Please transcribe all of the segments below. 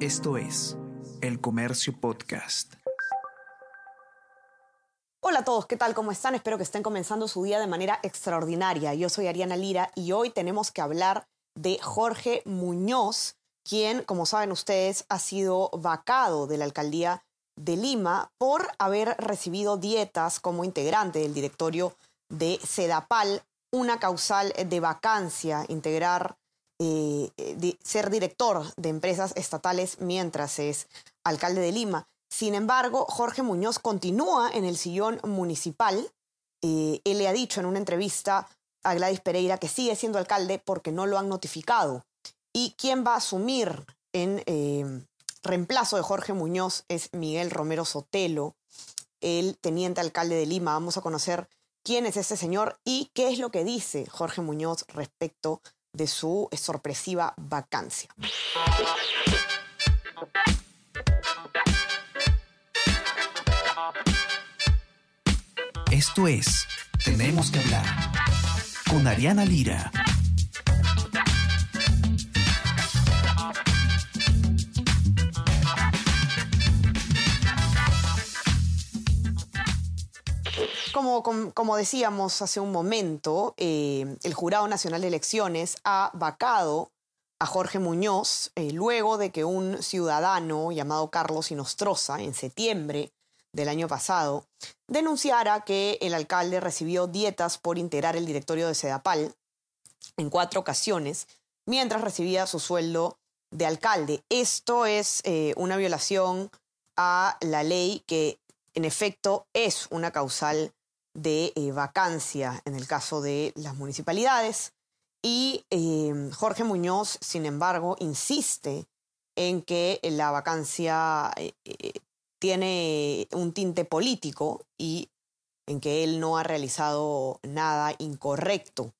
Esto es El Comercio Podcast. Hola a todos, ¿qué tal? ¿Cómo están? Espero que estén comenzando su día de manera extraordinaria. Yo soy Ariana Lira y hoy tenemos que hablar de Jorge Muñoz, quien, como saben ustedes, ha sido vacado de la alcaldía de Lima por haber recibido dietas como integrante del directorio de Sedapal, una causal de vacancia, integrar eh, ser director de empresas estatales mientras es alcalde de Lima. Sin embargo, Jorge Muñoz continúa en el sillón municipal. Eh, él le ha dicho en una entrevista a Gladys Pereira que sigue siendo alcalde porque no lo han notificado. Y quien va a asumir en eh, reemplazo de Jorge Muñoz es Miguel Romero Sotelo, el teniente alcalde de Lima. Vamos a conocer quién es este señor y qué es lo que dice Jorge Muñoz respecto de su sorpresiva vacancia. Esto es Tenemos que hablar con Ariana Lira. Como, decíamos hace un momento, eh, el Jurado Nacional de Elecciones ha vacado a Jorge Muñoz eh, luego de que un ciudadano llamado Carlos Inostroza, en septiembre del año pasado, denunciara que el alcalde recibió dietas por integrar el directorio de Sedapal en cuatro ocasiones mientras recibía su sueldo de alcalde. Esto es eh, una violación a la ley que en efecto es una causal de eh, vacancia en el caso de las municipalidades. Y em, Jorge Muñoz, sin embargo, insiste en que la vacancia eh, eh, tiene un tinte político y en que él no ha realizado nada incorrecto.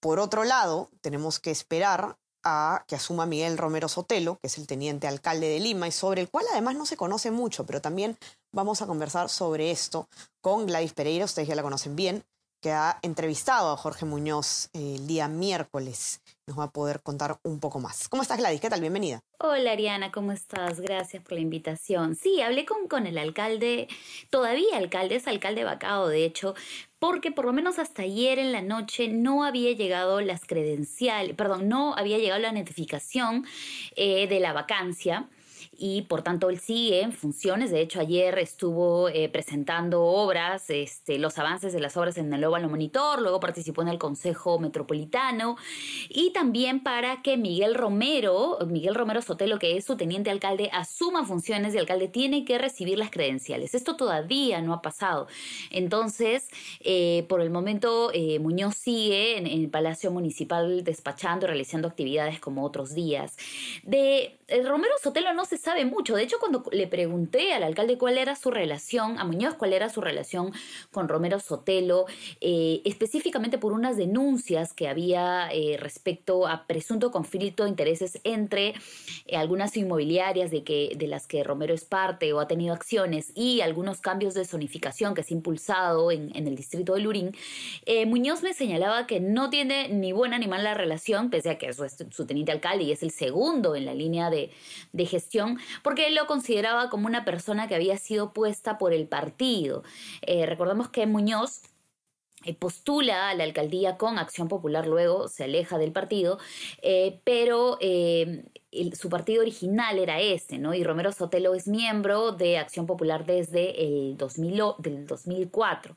Por otro lado, tenemos que esperar a que asuma Miguel Romero Sotelo, que es el teniente alcalde de Lima y sobre el cual además no se conoce mucho, pero también vamos a conversar sobre esto con Gladys Pereira, ustedes ya la conocen bien, que ha entrevistado a Jorge Muñoz eh, el día miércoles. Nos va a poder contar un poco más. ¿Cómo estás, Gladys? ¿Qué tal? Bienvenida. Hola, Ariana, ¿cómo estás? Gracias por la invitación. Sí, hablé con, con el alcalde, todavía alcalde, es alcalde vacado, de hecho, porque por lo menos hasta ayer en la noche no había llegado las credenciales, perdón, no había llegado la notificación eh, de la vacancia y por tanto él sigue en funciones. De hecho, ayer estuvo eh, presentando obras, este, los avances de las obras en el Óvalo Monitor, luego participó en el Consejo Metropolitano y también para que Miguel Romero, Miguel Romero Sotelo, que es su teniente alcalde, asuma funciones de alcalde, tiene que recibir las credenciales. Esto todavía no ha pasado. Entonces, eh, por el momento, eh, Muñoz sigue en, el Palacio Municipal despachando y realizando actividades como otros días. De Romero Sotelo no se sabe mucho. De hecho, cuando le pregunté al alcalde cuál era su relación, a Muñoz cuál era su relación con Romero Sotelo, eh, específicamente por unas denuncias que había eh, respecto a presunto conflicto de intereses entre eh, algunas inmobiliarias de, que, de las que Romero es parte o ha tenido acciones y algunos cambios de zonificación que se ha impulsado en, el distrito de Lurín, Muñoz me señalaba que no tiene ni buena ni mala relación, pese a que es su, teniente alcalde y es el segundo en la línea de, de gestión porque él lo consideraba como una persona que había sido puesta por el partido. Eh, recordemos que Muñoz eh, postula a la alcaldía con Acción Popular, luego se aleja del partido, eh, pero su partido original era ese, ¿no? Y Romero Sotelo es miembro de Acción Popular desde el 2000, del 2004.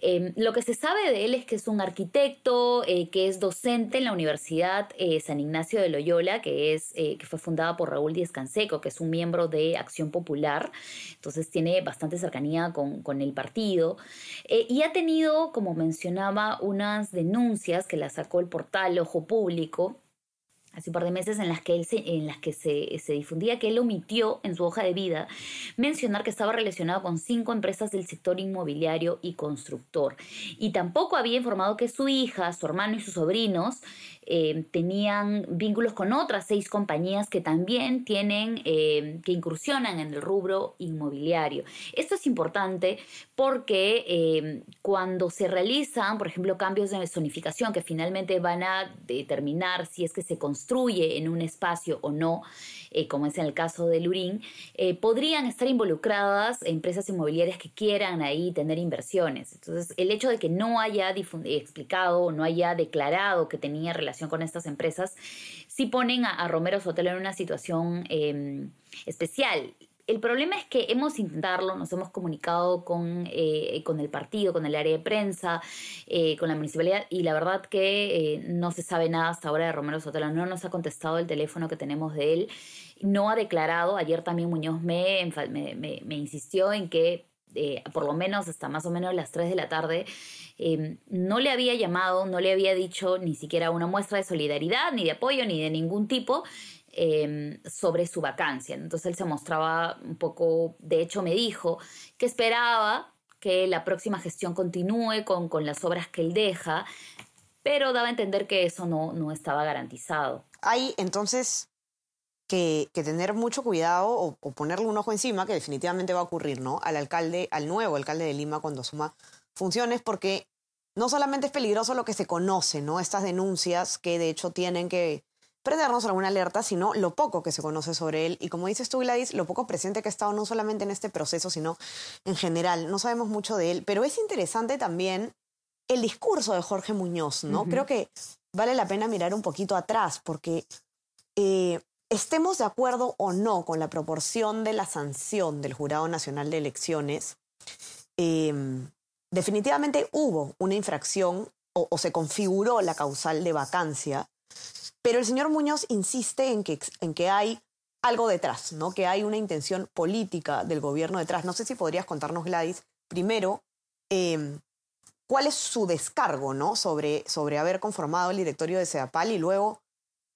Em, lo que se sabe de él es que es un arquitecto, eh, que es docente en la Universidad eh, San Ignacio de Loyola, que, es, eh, que fue fundada por Raúl Díez Canseco, que es un miembro de Acción Popular, entonces tiene bastante cercanía con, con el partido, y ha tenido, como mencionaba, unas denuncias que la sacó el portal Ojo Público, hace un par de meses en las que, él se, en las que se, se, difundía que él omitió en su hoja de vida mencionar que estaba relacionado con cinco empresas del sector inmobiliario y constructor. Y tampoco había informado que su hija, su hermano y sus sobrinos eh, tenían vínculos con otras seis compañías que también tienen, eh, que incursionan en el rubro inmobiliario. Esto es importante porque eh, cuando se realizan, por ejemplo, cambios de zonificación que finalmente van a determinar si es que se consigue construye en un espacio o no, eh, como es en el caso de Lurín, eh, podrían estar involucradas empresas inmobiliarias que quieran ahí tener inversiones. Entonces, el hecho de que no haya explicado o no haya declarado que tenía relación con estas empresas, sí ponen a, Romero Sotelo en una situación em, especial el problema es que hemos intentado, nos hemos comunicado con, eh, con el partido, con el área de prensa, eh, con la municipalidad, y la verdad que eh, no se sabe nada hasta ahora de Romero Sotelo. No nos ha contestado el teléfono que tenemos de él. No ha declarado. Ayer también Muñoz me, me, insistió en que por lo menos hasta más o menos las 3 de la tarde, no le había llamado, no le había dicho ni siquiera una muestra de solidaridad, ni de apoyo, ni de ningún tipo, Em, sobre su vacancia. Entonces él se mostraba un poco, de hecho me dijo que esperaba que la próxima gestión continúe con, con las obras que él deja, pero daba a entender que eso no, no estaba garantizado. Hay entonces que, que tener mucho cuidado o, ponerle un ojo encima, que definitivamente va a ocurrir, ¿no? Al alcalde, al nuevo alcalde de Lima cuando asuma funciones, porque no solamente es peligroso lo que se conoce, ¿no? Estas denuncias que de hecho tienen que prendernos alguna alerta, sino lo poco que se conoce sobre él. Y como dices tú, Gladys, lo poco presente que ha estado no solamente en este proceso, sino en general. No sabemos mucho de él, pero es interesante también el discurso de Jorge Muñoz, ¿no? Creo que vale la pena mirar un poquito atrás, porque eh, estemos de acuerdo o no con la proporción de la sanción del Jurado Nacional de Elecciones, em, definitivamente hubo una infracción o se configuró la causal de vacancia pero el señor Muñoz insiste en que, en que hay algo detrás, ¿no? que hay una intención política del gobierno detrás. No sé si podrías contarnos, Gladys, primero, em, cuál es su descargo ¿no? sobre, sobre haber conformado el directorio de CEDAPAL y luego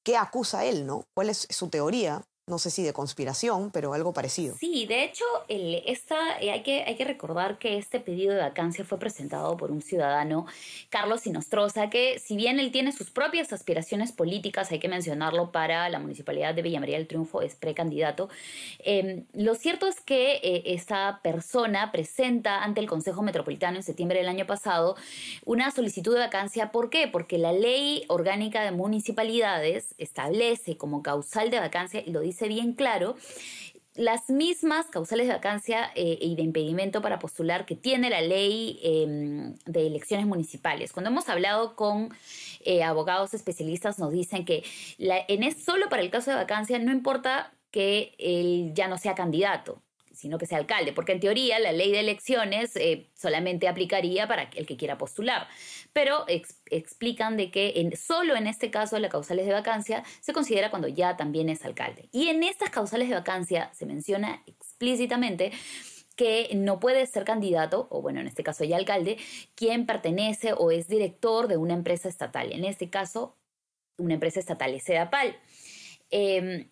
qué acusa él, ¿no? cuál es su teoría no sé si de conspiración, pero algo parecido. Sí, de hecho, esta, eh, hay, que, hay que recordar que este pedido de vacancia fue presentado por un ciudadano, Carlos Sinostroza, que si bien él tiene sus propias aspiraciones políticas, hay que mencionarlo, para la Municipalidad de Villa María del Triunfo, es precandidato, em, lo cierto es que eh, esta persona presenta ante el Consejo Metropolitano en septiembre del año pasado una solicitud de vacancia. ¿Por qué? Porque la ley orgánica de municipalidades establece como causal de vacancia, y lo dice bien claro las mismas causales de vacancia eh, y de impedimento para postular que tiene la ley em, de elecciones municipales. Cuando hemos hablado con eh, abogados especialistas nos dicen que la, en es, solo para el caso de vacancia no importa que él ya no sea candidato sino que sea alcalde, porque en teoría la ley de elecciones eh, solamente aplicaría para el que quiera postular, pero explican de que en, solo en este caso la causales de vacancia se considera cuando ya también es alcalde. Y en estas causales de vacancia se menciona explícitamente que no puede ser candidato, o bueno, en este caso ya alcalde, quien pertenece o es director de una empresa estatal. En este caso, una empresa estatal es CEDAPAL. Em,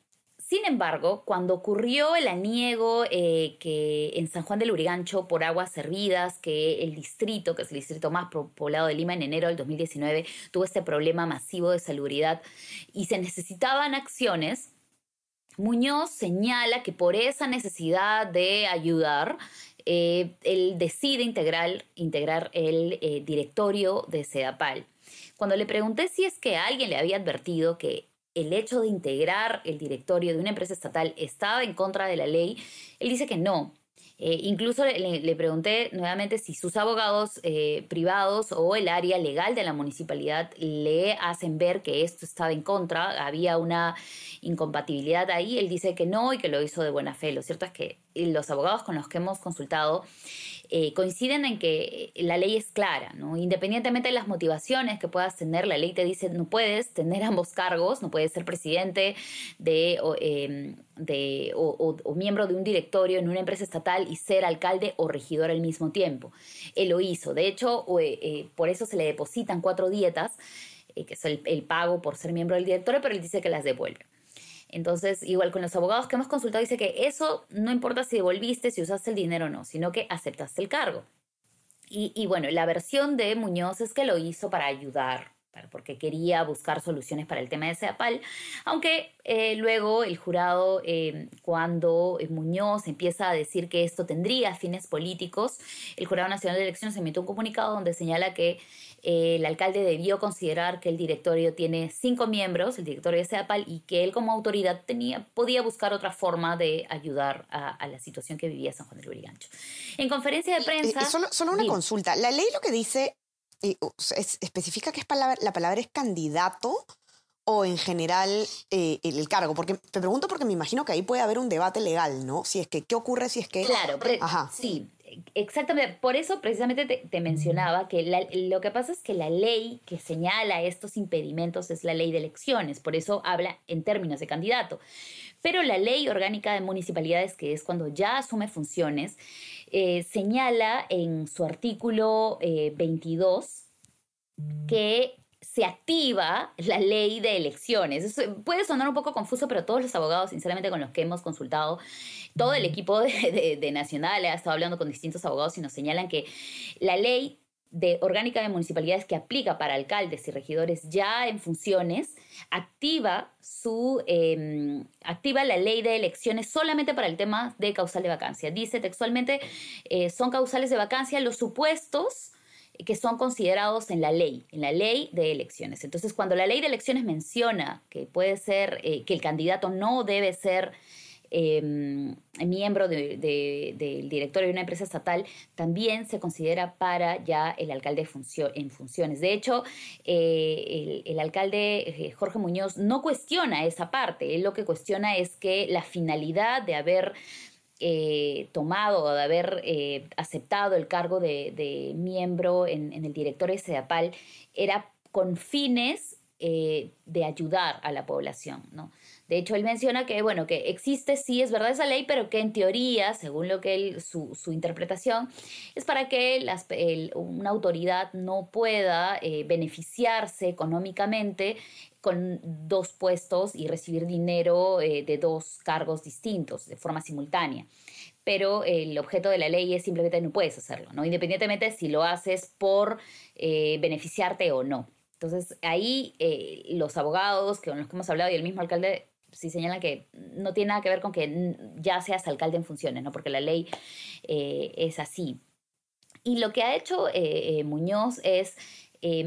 sin embargo, cuando ocurrió el aniego eh, que en San Juan del Urigancho por aguas servidas, que el distrito, que es el distrito más poblado de Lima en enero del 2019, tuvo este problema masivo de salubridad y se necesitaban acciones, Muñoz señala que por esa necesidad de ayudar, eh, él decide integrar, integrar el eh, directorio de SEDAPAL. Cuando le pregunté si es que alguien le había advertido que el hecho de integrar el directorio de una empresa estatal estaba en contra de la ley, él dice que no. Eh, incluso le, pregunté nuevamente si sus abogados eh, privados o el área legal de la municipalidad le hacen ver que esto estaba en contra, había una incompatibilidad ahí. Él dice que no y que lo hizo de buena fe. Lo cierto es que los abogados con los que hemos consultado eh, coinciden en que la ley es clara, ¿no? Independientemente de las motivaciones que puedas tener, la ley te dice no puedes tener ambos cargos, no puedes ser presidente de, o, em, miembro de un directorio en una empresa estatal y ser alcalde o regidor al mismo tiempo. Él lo hizo. De hecho, eh, eh, por eso se le depositan cuatro dietas, que es el, el pago por ser miembro del directorio, pero él dice que las devuelve. Entonces, igual con los abogados que hemos consultado, dice que eso no importa si devolviste, si usaste el dinero o no, sino que aceptaste el cargo. Y, bueno, la versión de Muñoz es que lo hizo para ayudar, porque quería buscar soluciones para el tema de CEAPAL, aunque eh, luego el jurado, eh, cuando Muñoz empieza a decir que esto tendría fines políticos, el Jurado Nacional de Elecciones emitió un comunicado donde señala que eh, el alcalde debió considerar que el directorio tiene cinco miembros, el directorio de CEAPAL, y que él como autoridad tenía, podía buscar otra forma de ayudar a, la situación que vivía San Juan del Lurigancho. En conferencia de prensa... solo, solo una consulta. La ley lo que dice especifica que es palabra, la palabra es candidato o en general eh, el, cargo? Porque te pregunto porque me imagino que ahí puede haber un debate legal, ¿no? Si es que, ¿qué ocurre si es que... Claro, sí, exactamente. Por eso precisamente te, mencionaba que lo que pasa es que la ley que señala estos impedimentos es la ley de elecciones, por eso habla en términos de candidato. Pero la ley orgánica de municipalidades, que es cuando ya asume funciones, eh, señala en su artículo 22 eh, que se activa la ley de elecciones. puede sonar un poco confuso, pero todos los abogados, sinceramente, con los que hemos consultado, todo el equipo de, de Nacional ha estado hablando con distintos abogados y nos señalan que la ley de orgánica de municipalidades que aplica para alcaldes y regidores ya en funciones, activa, su, em, activa la ley de elecciones solamente para el tema de causal de vacancia. Dice textualmente, eh, son causales de vacancia los supuestos que son considerados en la ley, en la ley de elecciones. Entonces, cuando la ley de elecciones menciona que puede ser, eh, que el candidato no debe ser Em, miembro del directorio de una empresa estatal, también se considera para ya el alcalde en funciones. De hecho, eh, el, alcalde eh, Jorge Muñoz no cuestiona esa parte, él lo que cuestiona es que la finalidad de haber eh, tomado o de haber aceptado el cargo de, miembro en, en, el directorio de SEDAPAL era con fines de ayudar a la población, ¿no? De hecho, él menciona que, bueno, que existe, sí, es verdad esa ley, pero que en teoría, según lo que su, interpretación, es para que una autoridad no pueda eh, beneficiarse económicamente con dos puestos y recibir dinero eh, de dos cargos distintos de forma simultánea. Pero el objeto de la ley es simplemente no puedes hacerlo, ¿no? Independientemente si lo haces por eh, beneficiarte o no. Entonces ahí los abogados con los que hemos hablado y el mismo alcalde sí señalan que no tiene nada que ver con que ya seas alcalde en funciones, ¿no? porque la ley eh, es así. Y lo que ha hecho eh, eh, Muñoz es,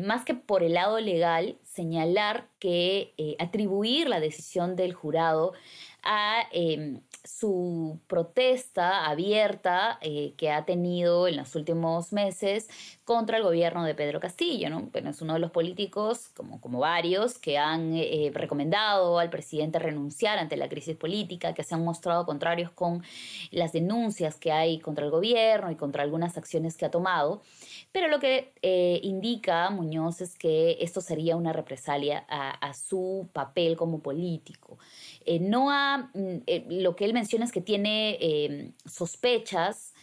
más que por el lado legal, señalar que atribuir la decisión del jurado a em, su protesta abierta eh, que ha tenido en los últimos meses contra el gobierno de Pedro Castillo. ¿no? Bueno, es uno de los políticos, como, como varios, que han eh, recomendado al presidente renunciar ante la crisis política, que se han mostrado contrarios con las denuncias que hay contra el gobierno y contra algunas acciones que ha tomado. Pero lo que eh, indica Muñoz es que esto sería una represalia a su papel como político. No ha, mm, lo que él menciona es que tiene em, sospechas,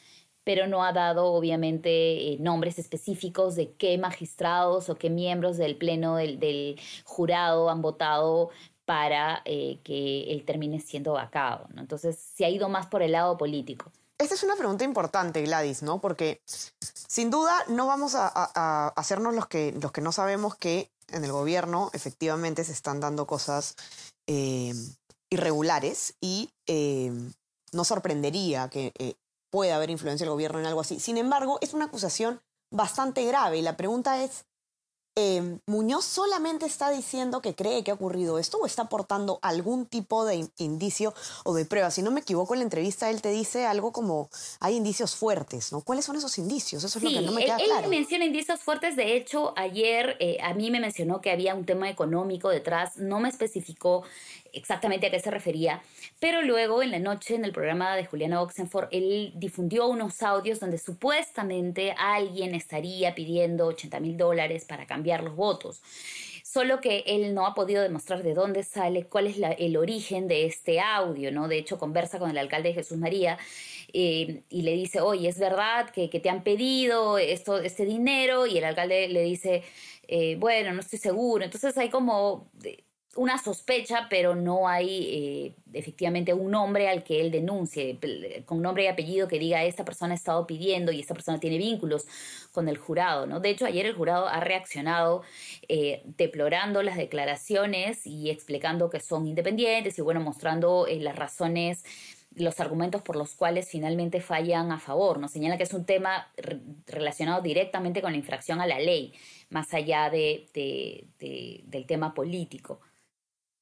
pero no ha dado obviamente eh, nombres específicos de qué magistrados o qué miembros del pleno del, jurado han votado para que él termine siendo vacado. Entonces, se ha ido más por el lado político. Esta es una pregunta importante, Gladys, ¿no? Porque sin duda no vamos a, hacernos los que, los que no sabemos que en el gobierno efectivamente se están dando cosas em, irregulares y eh, no sorprendería que eh, pueda haber influencia del gobierno en algo así. Sin embargo, es una acusación bastante grave y la pregunta es, eh, ¿Muñoz solamente está diciendo que cree que ha ocurrido esto o está aportando algún tipo de indicio o de prueba? Si no me equivoco, en la entrevista él te dice algo como hay indicios fuertes, ¿no? ¿Cuáles son esos indicios? Eso es lo que no me queda él, claro. Él menciona indicios fuertes. De hecho, ayer a mí me mencionó que había un tema económico detrás. No me especificó exactamente a qué se refería, pero luego en la noche en el programa de Juliana Oxenford, él difundió unos audios donde supuestamente alguien estaría pidiendo 80 mil dólares para cambiar los votos. Solo que él no ha podido demostrar de dónde sale, cuál es el origen de este audio, ¿no? De hecho, conversa con el alcalde de Jesús María eh, y le dice, oye, ¿es verdad que, te han pedido esto, este dinero? Y el alcalde le dice, eh, bueno, no estoy seguro. Entonces hay como una sospecha, pero no hay eh, efectivamente un nombre al que él denuncie, con nombre y apellido que diga esta persona ha estado pidiendo y esta persona tiene vínculos con el jurado. ¿no? De hecho, ayer el jurado ha reaccionado eh, deplorando las declaraciones y explicando que son independientes y bueno, mostrando eh, las razones los argumentos por los cuales finalmente fallan a favor. Nos señala que es un tema relacionado directamente con la infracción a la ley, más allá de, del tema político.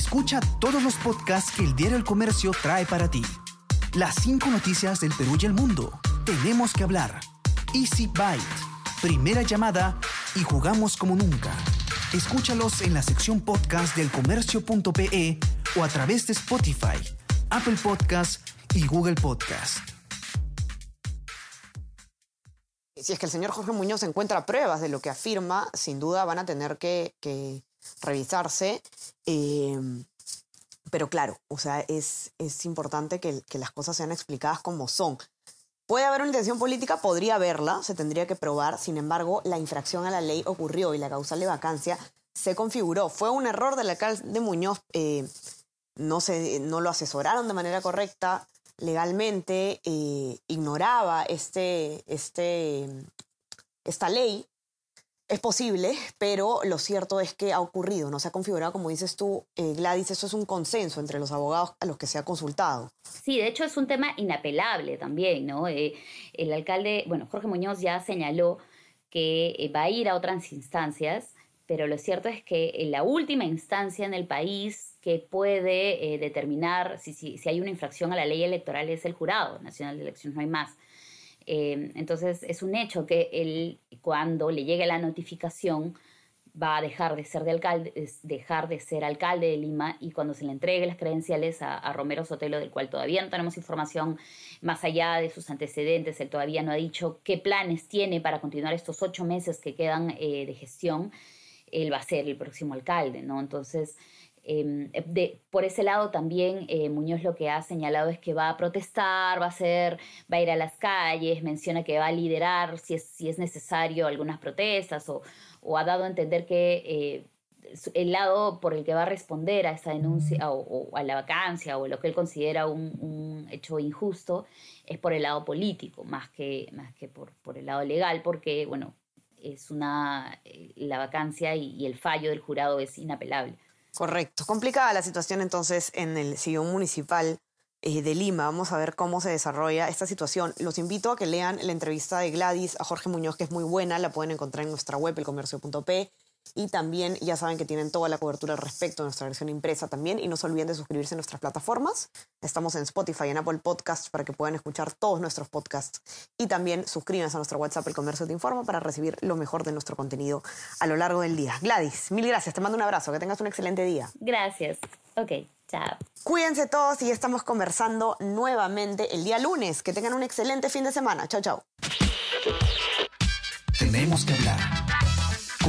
Escucha todos los podcasts que el Diario El Comercio trae para ti. Las cinco noticias del Perú y el mundo. Tenemos que hablar. Easy Byte. Primera llamada y jugamos como nunca. Escúchalos en la sección podcast del comercio.pe o a través de Spotify, Apple Podcast y Google Podcast. Si es que el señor Jorge Muñoz encuentra pruebas de lo que afirma, sin duda van a tener que revisarse. Em, pero claro, o sea, es, es importante que, las cosas sean explicadas como son. Puede haber una intención política, podría haberla, se tendría que probar, sin embargo, la infracción a la ley ocurrió y la causal de vacancia se configuró. Fue un error del alcalde Muñoz, eh, no, se, no lo asesoraron de manera correcta legalmente, eh, ignoraba este, este, esta ley es posible, pero lo cierto es que ha ocurrido, no se ha configurado, como dices tú, eh, Gladys, eso es un consenso entre los abogados a los que se ha consultado. Sí, de hecho es un tema inapelable también, ¿no? Eh, el alcalde, bueno, Jorge Muñoz ya señaló que eh, va a ir a otras instancias, pero lo cierto es que en la última instancia en el país que puede determinar si, si, si hay una infracción a la ley electoral es el Jurado Nacional de Elecciones, no hay más. Eh, entonces es un hecho que él, cuando le llegue la notificación, va a dejar de ser de alcalde, dejar de ser alcalde de Lima y cuando se le entregue las credenciales a, Romero Sotelo, del cual todavía no tenemos información más allá de sus antecedentes, él todavía no ha dicho qué planes tiene para continuar estos ocho meses que quedan eh, de gestión, él va a ser el próximo alcalde, ¿no? Entonces, Em, de, por ese lado también eh, Muñoz lo que ha señalado es que va a protestar, va a, ser, va a ir a las calles, menciona que va a liderar si es, si es necesario algunas protestas o, o ha dado a entender que eh, el lado por el que va a responder a esa denuncia o, a la vacancia o lo que él considera un, un, hecho injusto es por el lado político más que, más que por, por el lado legal porque bueno es una eh, la vacancia y el fallo del jurado es inapelable. Correcto. Complicada la situación entonces en el sillón municipal eh, de Lima. Vamos a ver cómo se desarrolla esta situación. Los invito a que lean la entrevista de Gladys a Jorge Muñoz, que es muy buena. La pueden encontrar en nuestra web, elcomercio.p. Y también ya saben que tienen toda la cobertura al respecto de nuestra versión impresa también. Y no se olviden de suscribirse a nuestras plataformas. Estamos en Spotify, en Apple Podcasts para que puedan escuchar todos nuestros podcasts. Y también suscríbanse a nuestro WhatsApp El Comercio Te Informa para recibir lo mejor de nuestro contenido a lo largo del día. Gladys, mil gracias. Te mando un abrazo. Que tengas un excelente día. Gracias. Ok, chao. Cuídense todos y estamos conversando nuevamente el día lunes. Que tengan un excelente fin de semana. Chao, chao. Tenemos que hablar